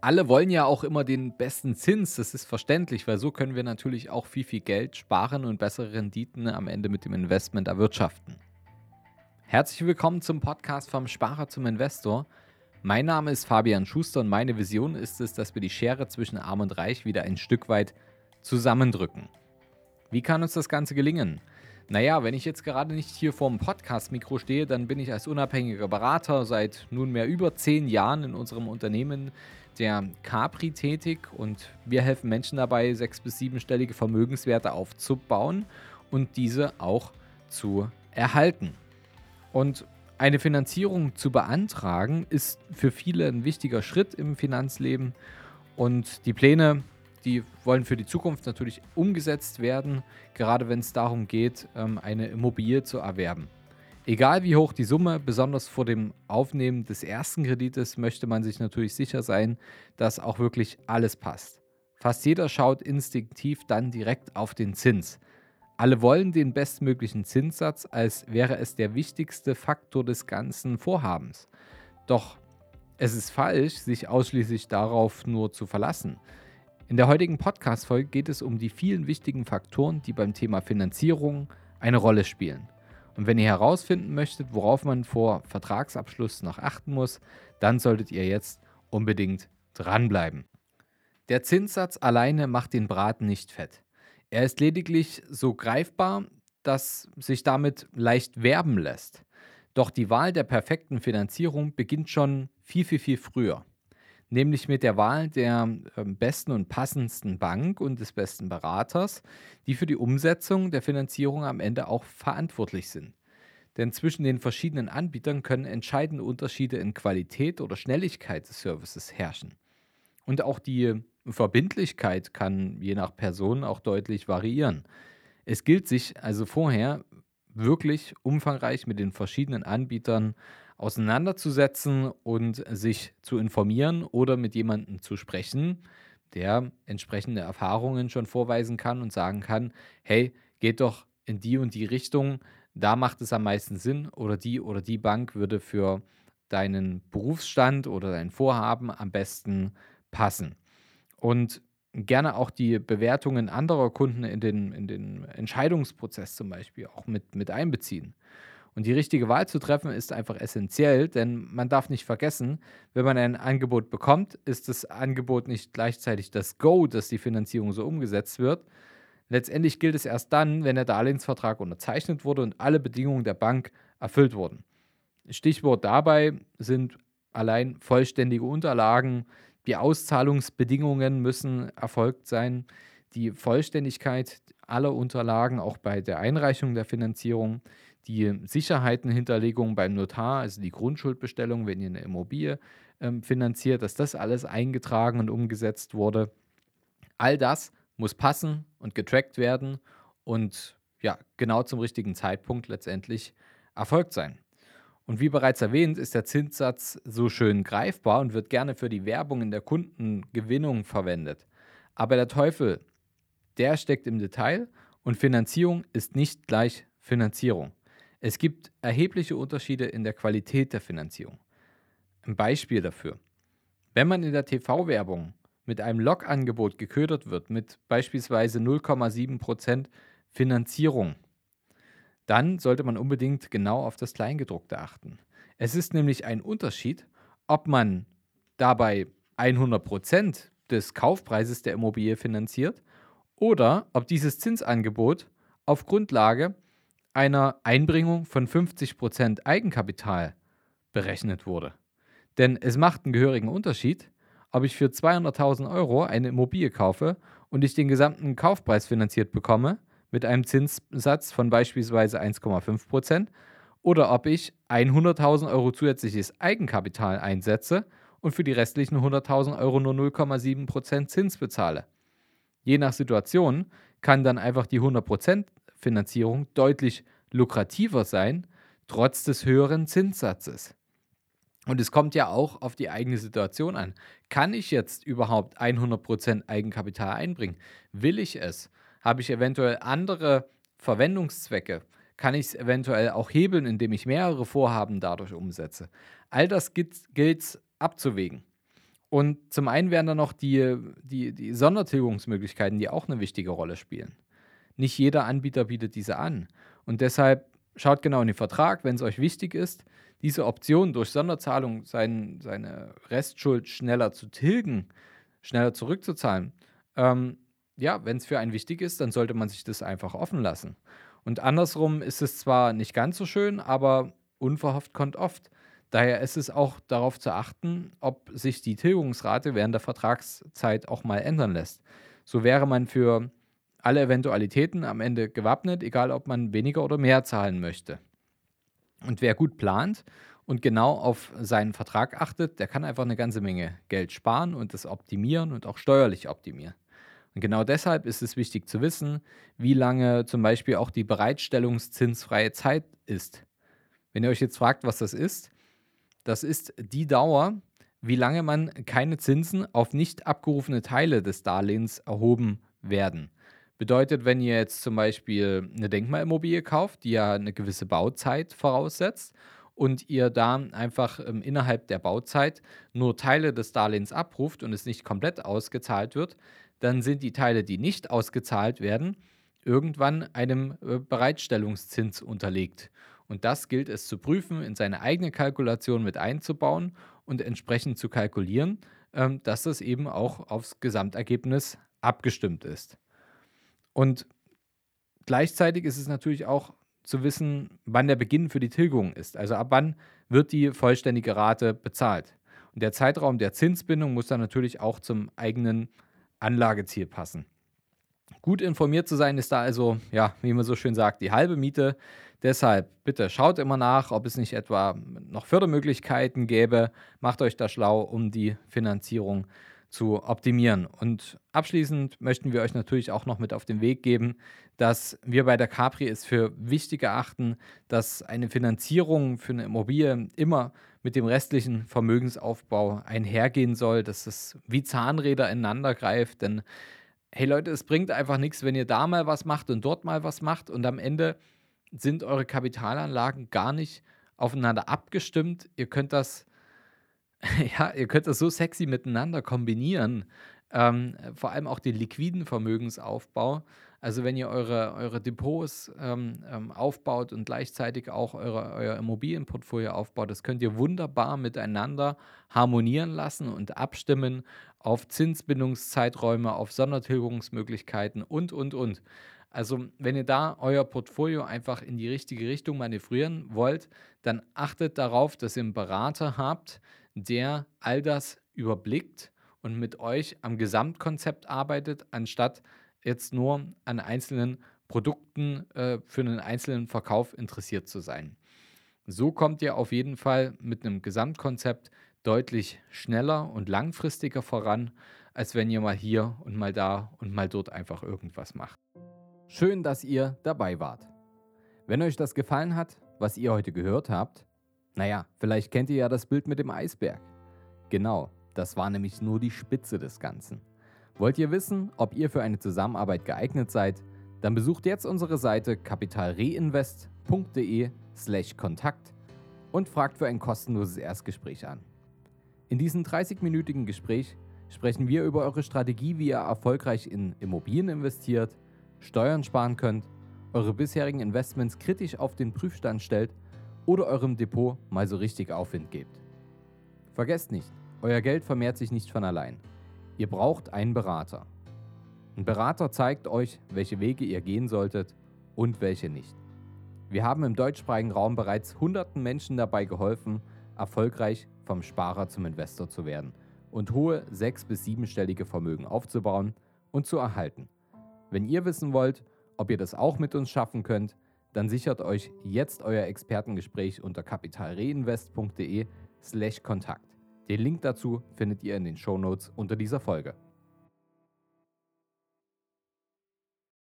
Alle wollen ja auch immer den besten Zins, das ist verständlich, weil so können wir natürlich auch viel, viel Geld sparen und bessere Renditen am Ende mit dem Investment erwirtschaften. Herzlich willkommen zum Podcast vom Sparer zum Investor. Mein Name ist Fabian Schuster und meine Vision ist es, dass wir die Schere zwischen Arm und Reich wieder ein Stück weit zusammendrücken. Wie kann uns das Ganze gelingen? Naja, wenn ich jetzt gerade nicht hier vor dem Podcast-Mikro stehe, dann bin ich als unabhängiger Berater seit nunmehr über zehn Jahren in unserem Unternehmen der Capri tätig und wir helfen Menschen dabei, sechs- bis siebenstellige Vermögenswerte aufzubauen und diese auch zu erhalten. Und eine Finanzierung zu beantragen ist für viele ein wichtiger Schritt im Finanzleben und die Pläne, die wollen für die Zukunft natürlich umgesetzt werden, gerade wenn es darum geht, ähm, eine Immobilie zu erwerben. Egal wie hoch die Summe, besonders vor dem Aufnehmen des ersten Kredites möchte man sich natürlich sicher sein, dass auch wirklich alles passt. Fast jeder schaut instinktiv dann direkt auf den Zins. Alle wollen den bestmöglichen Zinssatz, als wäre es der wichtigste Faktor des ganzen Vorhabens. Doch es ist falsch, sich ausschließlich darauf nur zu verlassen. In der heutigen Podcast-Folge geht es um die vielen wichtigen Faktoren, die beim Thema Finanzierung eine Rolle spielen. Und wenn ihr herausfinden möchtet, worauf man vor Vertragsabschluss noch achten muss, dann solltet ihr jetzt unbedingt dranbleiben. Der Zinssatz alleine macht den Braten nicht fett. Er ist lediglich so greifbar, dass sich damit leicht werben lässt. Doch die Wahl der perfekten Finanzierung beginnt schon viel, viel, viel früher. Nämlich mit der Wahl der ähm, besten und passendsten Bank und des besten Beraters, die für die Umsetzung der Finanzierung am Ende auch verantwortlich sind. Denn zwischen den verschiedenen Anbietern können entscheidende Unterschiede in Qualität oder Schnelligkeit des Services herrschen. Und auch die Verbindlichkeit kann je nach Person auch deutlich variieren. Es gilt sich also vorher wirklich umfangreich mit den verschiedenen Anbietern auseinanderzusetzen und sich zu informieren oder mit jemandem zu sprechen, der entsprechende Erfahrungen schon vorweisen kann und sagen kann, hey, geht doch in die und die Richtung, da macht es am meisten Sinn oder die oder die Bank würde für deinen Berufsstand oder dein Vorhaben am besten passen. Und gerne auch die Bewertungen anderer Kunden in den, in den Entscheidungsprozess zum Beispiel auch mit, mit einbeziehen. Und die richtige Wahl zu treffen ist einfach essentiell, denn man darf nicht vergessen, wenn man ein Angebot bekommt, ist das Angebot nicht gleichzeitig das Go, dass die Finanzierung so umgesetzt wird. Letztendlich gilt es erst dann, wenn der Darlehensvertrag unterzeichnet wurde und alle Bedingungen der Bank erfüllt wurden. Stichwort dabei sind allein vollständige Unterlagen, die Auszahlungsbedingungen müssen erfolgt sein, die Vollständigkeit aller Unterlagen, auch bei der Einreichung der Finanzierung, die Sicherheitenhinterlegung beim Notar, also die Grundschuldbestellung, wenn ihr eine Immobilie ähm, finanziert, dass das alles eingetragen und umgesetzt wurde. All das muss passen und getrackt werden und ja, genau zum richtigen Zeitpunkt letztendlich erfolgt sein. Und wie bereits erwähnt, ist der Zinssatz so schön greifbar und wird gerne für die Werbung in der Kundengewinnung verwendet. Aber der Teufel, der steckt im Detail und Finanzierung ist nicht gleich Finanzierung. Es gibt erhebliche Unterschiede in der Qualität der Finanzierung. Ein Beispiel dafür. Wenn man in der TV-Werbung mit einem Lokangebot geködert wird, mit beispielsweise 0,7% Finanzierung, dann sollte man unbedingt genau auf das Kleingedruckte achten. Es ist nämlich ein Unterschied, ob man dabei 100% des Kaufpreises der Immobilie finanziert oder ob dieses Zinsangebot auf Grundlage einer Einbringung von 50% Eigenkapital berechnet wurde. Denn es macht einen gehörigen Unterschied, ob ich für 200.000 Euro eine Immobilie kaufe und ich den gesamten Kaufpreis finanziert bekomme mit einem Zinssatz von beispielsweise 1,5% oder ob ich 100.000 Euro zusätzliches Eigenkapital einsetze und für die restlichen 100.000 Euro nur 0,7% Zins bezahle. Je nach Situation kann dann einfach die 100% Finanzierung deutlich lukrativer sein, trotz des höheren Zinssatzes. Und es kommt ja auch auf die eigene Situation an. Kann ich jetzt überhaupt 100% Eigenkapital einbringen? Will ich es? Habe ich eventuell andere Verwendungszwecke? Kann ich es eventuell auch hebeln, indem ich mehrere Vorhaben dadurch umsetze? All das gilt es abzuwägen. Und zum einen wären da noch die, die, die Sondertilgungsmöglichkeiten, die auch eine wichtige Rolle spielen. Nicht jeder Anbieter bietet diese an. Und deshalb schaut genau in den Vertrag, wenn es euch wichtig ist, diese Option durch Sonderzahlung sein, seine Restschuld schneller zu tilgen, schneller zurückzuzahlen. Ähm, ja, wenn es für einen wichtig ist, dann sollte man sich das einfach offen lassen. Und andersrum ist es zwar nicht ganz so schön, aber unverhofft kommt oft. Daher ist es auch darauf zu achten, ob sich die Tilgungsrate während der Vertragszeit auch mal ändern lässt. So wäre man für alle Eventualitäten am Ende gewappnet, egal ob man weniger oder mehr zahlen möchte. Und wer gut plant und genau auf seinen Vertrag achtet, der kann einfach eine ganze Menge Geld sparen und das optimieren und auch steuerlich optimieren. Und genau deshalb ist es wichtig zu wissen, wie lange zum Beispiel auch die Bereitstellungszinsfreie Zeit ist. Wenn ihr euch jetzt fragt, was das ist, das ist die Dauer, wie lange man keine Zinsen auf nicht abgerufene Teile des Darlehens erhoben werden. Bedeutet, wenn ihr jetzt zum Beispiel eine Denkmalimmobilie kauft, die ja eine gewisse Bauzeit voraussetzt, und ihr da einfach ähm, innerhalb der Bauzeit nur Teile des Darlehens abruft und es nicht komplett ausgezahlt wird, dann sind die Teile, die nicht ausgezahlt werden, irgendwann einem äh, Bereitstellungszins unterlegt. Und das gilt es zu prüfen, in seine eigene Kalkulation mit einzubauen und entsprechend zu kalkulieren, ähm, dass das eben auch aufs Gesamtergebnis abgestimmt ist. Und gleichzeitig ist es natürlich auch zu wissen, wann der Beginn für die Tilgung ist. Also ab wann wird die vollständige Rate bezahlt. Und der Zeitraum der Zinsbindung muss dann natürlich auch zum eigenen Anlageziel passen. Gut informiert zu sein ist da also, ja, wie man so schön sagt, die halbe Miete. Deshalb bitte schaut immer nach, ob es nicht etwa noch Fördermöglichkeiten gäbe. Macht euch da schlau, um die Finanzierung zu optimieren. Und abschließend möchten wir euch natürlich auch noch mit auf den Weg geben, dass wir bei der Capri es für wichtig erachten, dass eine Finanzierung für eine Immobilie immer mit dem restlichen Vermögensaufbau einhergehen soll, dass es wie Zahnräder ineinander greift. Denn hey Leute, es bringt einfach nichts, wenn ihr da mal was macht und dort mal was macht und am Ende sind eure Kapitalanlagen gar nicht aufeinander abgestimmt. Ihr könnt das, ja, ihr könnt das so sexy miteinander kombinieren. Ähm, vor allem auch den liquiden Vermögensaufbau. Also wenn ihr eure, eure Depots ähm, ähm, aufbaut und gleichzeitig auch eure, euer Immobilienportfolio aufbaut, das könnt ihr wunderbar miteinander harmonieren lassen und abstimmen auf Zinsbindungszeiträume, auf Sondertilgungsmöglichkeiten und, und, und. Also wenn ihr da euer Portfolio einfach in die richtige Richtung manövrieren wollt, dann achtet darauf, dass ihr einen Berater habt, der all das überblickt und mit euch am Gesamtkonzept arbeitet, anstatt jetzt nur an einzelnen Produkten äh, für einen einzelnen Verkauf interessiert zu sein. So kommt ihr auf jeden Fall mit einem Gesamtkonzept deutlich schneller und langfristiger voran, als wenn ihr mal hier und mal da und mal dort einfach irgendwas macht. Schön, dass ihr dabei wart. Wenn euch das gefallen hat, was ihr heute gehört habt, naja, vielleicht kennt ihr ja das Bild mit dem Eisberg. Genau, das war nämlich nur die Spitze des Ganzen. Wollt ihr wissen, ob ihr für eine Zusammenarbeit geeignet seid? Dann besucht jetzt unsere Seite kapitalreinvest.de/slash Kontakt und fragt für ein kostenloses Erstgespräch an. In diesem 30-minütigen Gespräch sprechen wir über eure Strategie, wie ihr erfolgreich in Immobilien investiert, Steuern sparen könnt, eure bisherigen Investments kritisch auf den Prüfstand stellt oder eurem Depot mal so richtig Aufwind gebt. Vergesst nicht, euer Geld vermehrt sich nicht von allein. Ihr braucht einen Berater. Ein Berater zeigt euch, welche Wege ihr gehen solltet und welche nicht. Wir haben im deutschsprachigen Raum bereits hunderten Menschen dabei geholfen, erfolgreich vom Sparer zum Investor zu werden und hohe sechs- bis siebenstellige Vermögen aufzubauen und zu erhalten. Wenn ihr wissen wollt, ob ihr das auch mit uns schaffen könnt, dann sichert euch jetzt euer Expertengespräch unter kapitalreinvest.de/kontakt. Den Link dazu findet ihr in den Shownotes unter dieser Folge.